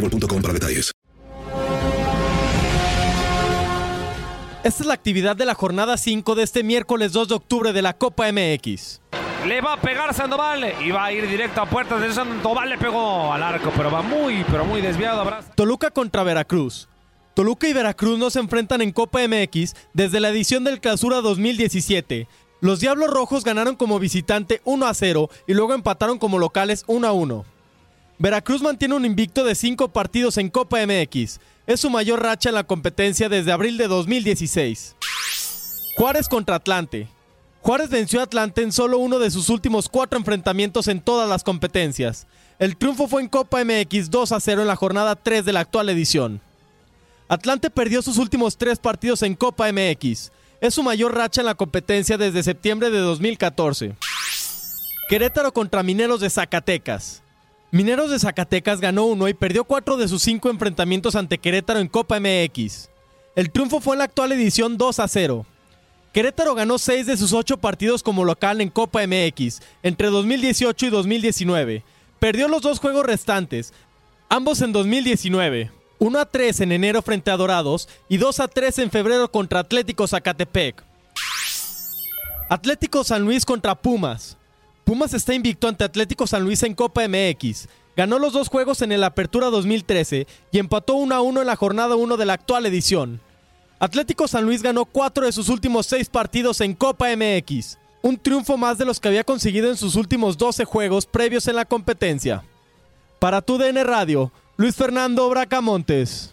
boostmobile.com para detalles. Esta es la actividad de la jornada 5 de este miércoles 2 de octubre de la Copa MX. Le va a pegar Sandoval y va a ir directo a puertas de Sandoval. Le pegó al arco, pero va muy, pero muy desviado. Toluca contra Veracruz. Toluca y Veracruz no se enfrentan en Copa MX desde la edición del Clausura 2017. Los Diablos Rojos ganaron como visitante 1 a 0 y luego empataron como locales 1 a 1. Veracruz mantiene un invicto de 5 partidos en Copa MX. Es su mayor racha en la competencia desde abril de 2016. Juárez contra Atlante. Juárez venció a Atlante en solo uno de sus últimos cuatro enfrentamientos en todas las competencias. El triunfo fue en Copa MX 2 a 0 en la jornada 3 de la actual edición. Atlante perdió sus últimos tres partidos en Copa MX. Es su mayor racha en la competencia desde septiembre de 2014. Querétaro contra Mineros de Zacatecas. Mineros de Zacatecas ganó uno y perdió cuatro de sus cinco enfrentamientos ante Querétaro en Copa MX. El triunfo fue en la actual edición 2 a 0. Querétaro ganó seis de sus ocho partidos como local en Copa MX entre 2018 y 2019. Perdió los dos juegos restantes, ambos en 2019. 1 a 3 en enero frente a Dorados y 2 a 3 en febrero contra Atlético Zacatepec. Atlético San Luis contra Pumas. Pumas está invicto ante Atlético San Luis en Copa MX. Ganó los dos juegos en el Apertura 2013 y empató 1 a 1 en la jornada 1 de la actual edición. Atlético San Luis ganó 4 de sus últimos 6 partidos en Copa MX, un triunfo más de los que había conseguido en sus últimos 12 juegos previos en la competencia. Para tu DN Radio, Luis Fernando Bracamontes.